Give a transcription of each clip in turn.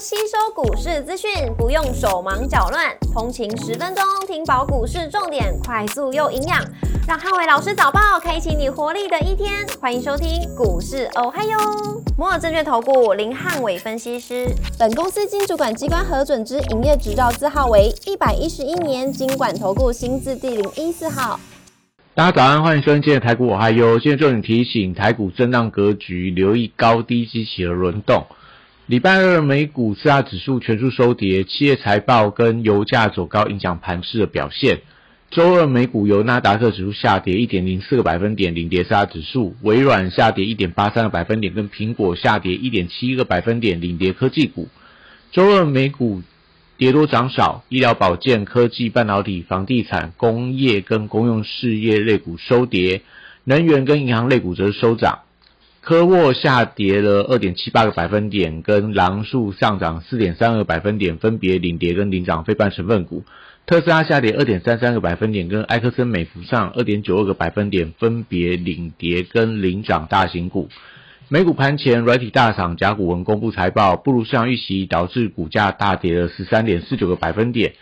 吸收股市资讯，不用手忙脚乱，通勤十分钟听饱股市重点，快速又营养，让汉伟老师早报开启你活力的一天。欢迎收听股市哦嗨哟，摩尔证券投顾林汉伟分析师，本公司经主管机关核准之营业执照字号为一百一十一年经管投顾新字第零一四号。大家早安，欢迎收听今天的台股我嗨哟。现在重点提醒，台股震荡格局，留意高低机器的轮动。礼拜二美股四大指数全数收跌，企业财报跟油价走高影响盘势的表现。周二美股由纳达克指数下跌一点零四个百分点领跌四大指数，微软下跌一点八三个百分点，跟苹果下跌一点七一个百分点领跌科技股。周二美股跌多涨少，医疗保健、科技、半导体、房地产、工业跟公用事业类股收跌，能源跟银行类股则收涨。科沃下跌了二点七八个百分点，跟狼树上涨四点三个百分点，分别领跌跟领涨非半成分股。特斯拉下跌二点三三个百分点，跟埃克森美孚上二点九二个百分点，分别领跌跟领涨大型股。美股盘前，软体大厂甲骨文公布财报，不如市场预期，导致股价大跌了十三点四九个百分点，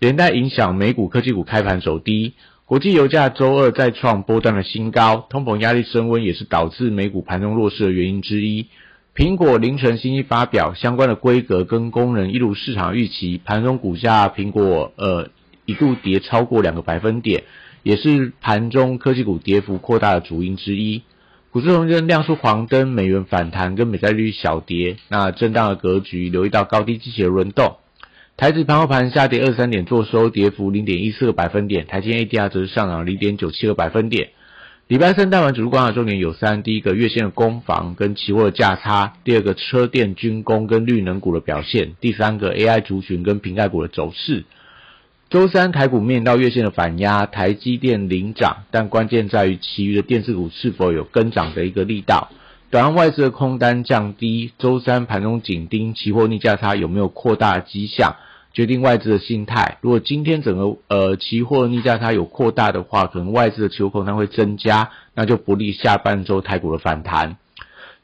连带影响美股科技股开盘走低。国际油价周二再创波段的新高，通膨压力升温也是导致美股盘中弱势的原因之一。苹果凌晨信息发表，相关的规格跟功能一如市场预期，盘中股价苹果呃一度跌超过两个百分点，也是盘中科技股跌幅扩大的主因之一。股市中间亮出黄灯，美元反弹跟美债率小跌，那震荡的格局留意到高低机器的轮动。台指盘后盘下跌二三点，做收跌幅零点一四个百分点。台积 ADR 则是上涨零点九七个百分点。礼拜三大盘主力观察重点有三：第一个月线的攻防跟期货的价差；第二个车电军工跟绿能股的表现；第三个 AI 族群跟瓶盖股的走势。周三台股面到月线的反压，台积电领涨，但关键在于其余的电子股是否有跟涨的一个力道。短岸外资的空单降低，周三盘中紧盯期货逆价差有没有扩大迹象。决定外资的心态。如果今天整个呃期货逆价它有扩大的话，可能外资的求空单会增加，那就不利下半周台股的反弹。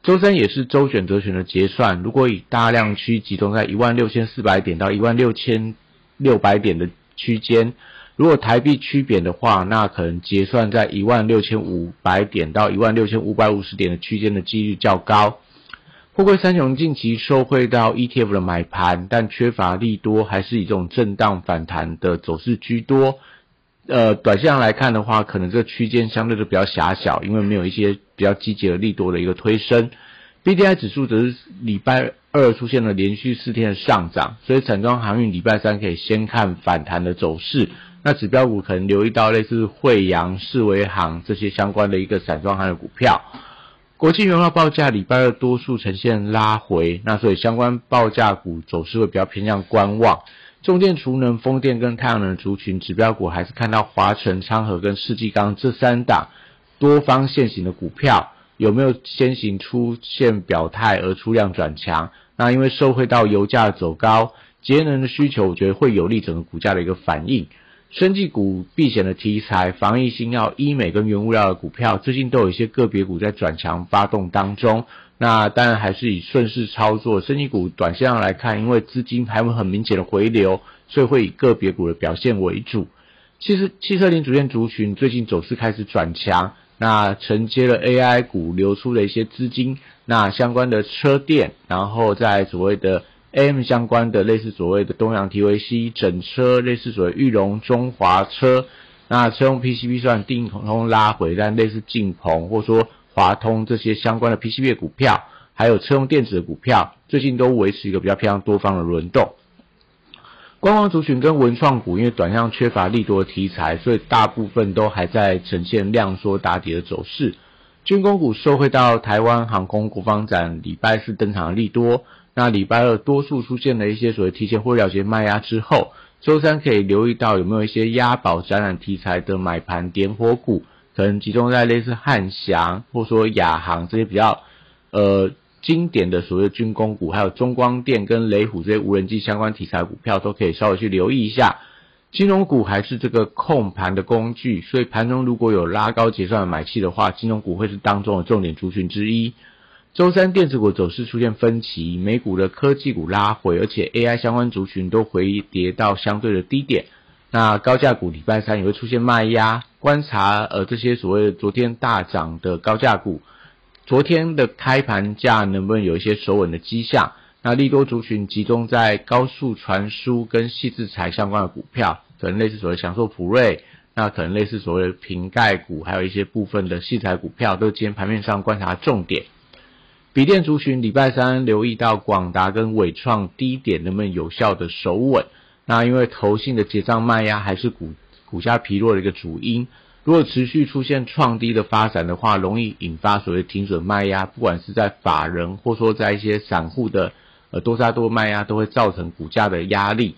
周三也是周选择权的结算，如果以大量区集中在一万六千四百点到一万六千六百点的区间，如果台币区贬的话，那可能结算在一万六千五百点到一万六千五百五十点的区间的几率较高。富贵三雄近期受惠到 ETF 的买盘，但缺乏利多，还是以这种震荡反弹的走势居多。呃，短线上来看的话，可能这个区间相对就比较狭小，因为没有一些比较积极的利多的一个推升。BDI 指数则是礼拜二出现了连续四天的上涨，所以散装航运礼拜三可以先看反弹的走势。那指标股可能留意到类似惠阳、世维航这些相关的一个散装航运股票。国际原料报价礼拜二多数呈现拉回，那所以相关报价股走势会比较偏向观望。中电、储能、风电跟太阳能族群指标股，还是看到华晨、昌河跟世纪钢这三档多方现行的股票，有没有先行出现表态而出量转强？那因为受惠到油价走高，节能的需求，我觉得会有利整个股价的一个反应。生技股避险的题材，防疫新药、医美跟原物料的股票，最近都有一些个别股在转强发动当中。那当然还是以顺势操作。生技股短线上来看，因为资金还有很明显的回流，所以会以个别股的表现为主。其实汽车零组件族群最近走势开始转强，那承接了 AI 股流出的一些资金，那相关的车电，然后在所谓的。AM 相关的类似所谓的东洋 TVC 整车，类似所谓玉龙中华车，那车用 PCB 算定通通拉回，但类似晋鹏或说华通这些相关的 PCB 股票，还有车用电子的股票，最近都维持一个比较偏向多方的轮动。观光族群跟文创股，因为短向缺乏利多题材，所以大部分都还在呈现量缩打底的走势。军工股受惠到台湾航空国防展礼拜四登场的利多。那礼拜二多数出现了一些所谓提前或了结卖压之后，周三可以留意到有没有一些押宝展览题材的买盘点火股，可能集中在类似汉翔或说亚航这些比较呃经典的所谓军工股，还有中光电跟雷虎这些无人机相关题材股票都可以稍微去留意一下。金融股还是这个控盘的工具，所以盘中如果有拉高结算的买气的话，金融股会是当中的重点族群之一。周三电子股走势出现分歧，美股的科技股拉回，而且 AI 相关族群都回跌到相对的低点。那高价股礼拜三也会出现卖压，观察呃这些所谓昨天大涨的高价股，昨天的开盘价能不能有一些守稳的迹象？那利多族群集中在高速传输跟细制材相关的股票，可能类似所谓享受普瑞，那可能类似所谓瓶盖股，还有一些部分的细材股票，都是今天盘面上观察重点。笔电族群礼拜三留意到广达跟伟创低点能不能有效的守稳。那因为投信的结账卖压还是股股价疲弱的一个主因，如果持续出现创低的发展的话，容易引发所谓停损卖压，不管是在法人或说在一些散户的呃多杀多卖压，都会造成股价的压力。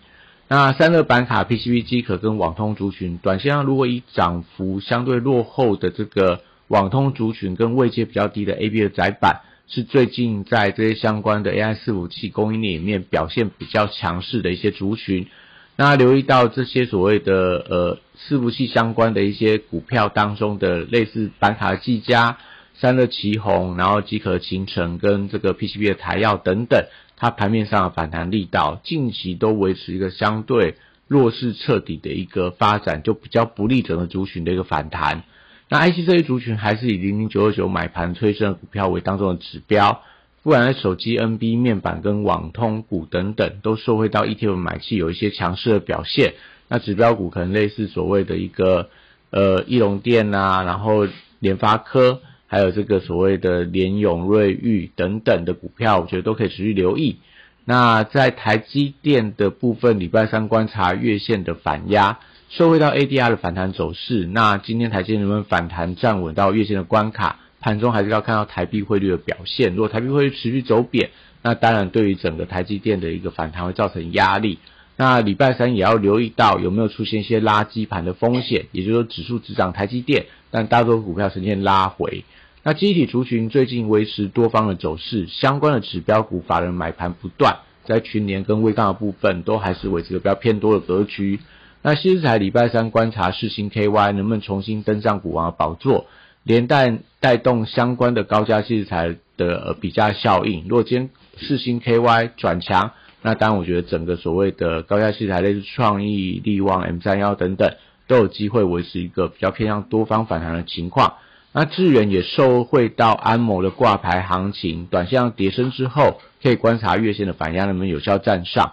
那散热板卡、PCB 机壳跟网通族群，短线上如果以涨幅相对落后的这个网通族群跟位阶比较低的 AB 的窄板，是最近在这些相关的 AI 伺服器供应链里面表现比较强势的一些族群。那留意到这些所谓的呃伺服器相关的一些股票当中的类似板卡技嘉、三乐旗宏，然后机壳形成跟这个 PCB 的台药等等，它盘面上的反弹力道近期都维持一个相对弱势彻底的一个发展，就比较不利整个族群的一个反弹。那 IC 这一族群还是以零零九二九买盘推升的股票为当中的指标。不然手机、NB 面板跟网通股等等，都受惠到 ETF 买气有一些强势的表现。那指标股可能类似所谓的一个呃翼龙电啊，然后联发科，还有这个所谓的联永、瑞昱等等的股票，我觉得都可以持续留意。那在台积电的部分，礼拜三观察月线的反压，受惠到 ADR 的反弹走势。那今天台积能不能反弹站稳到月线的关卡？盘中还是要看到台币汇率的表现。如果台币汇率持续走贬，那当然对于整个台积电的一个反弹会造成压力。那礼拜三也要留意到有没有出现一些垃圾盘的风险，也就是说指数只涨台积电，但大多股票呈现拉回。那集体族群最近维持多方的走势，相关的指标股法人买盘不断，在群联跟微钢的部分都还是维持个比较偏多的格局。那西日彩礼拜三观察世星 KY 能不能重新登上股王的宝座。连带带动相关的高价器材的比价效应。如果今天四星 KY 转强，那当然我觉得整个所谓的高价器材，类似创意、力旺、M 三幺等等，都有机会维持一个比较偏向多方反弹的情况。那智远也受惠到安某的挂牌行情，短线上跌升之后，可以观察月线的反压能不能有效站上。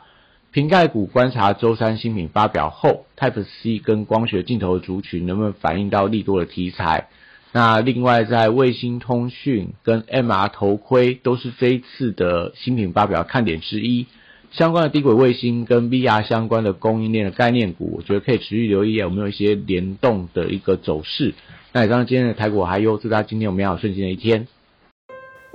瓶盖股观察周三新品发表后，Type C 跟光学镜头的族群能不能反映到利多的题材。那另外，在卫星通讯跟 MR 头盔都是这一次的新品发表看点之一。相关的低轨卫星跟 VR 相关的供应链的概念股，我觉得可以持续留意有没有一些联动的一个走势。那以上今天的台股还有，祝大家今天有美好顺心的一天。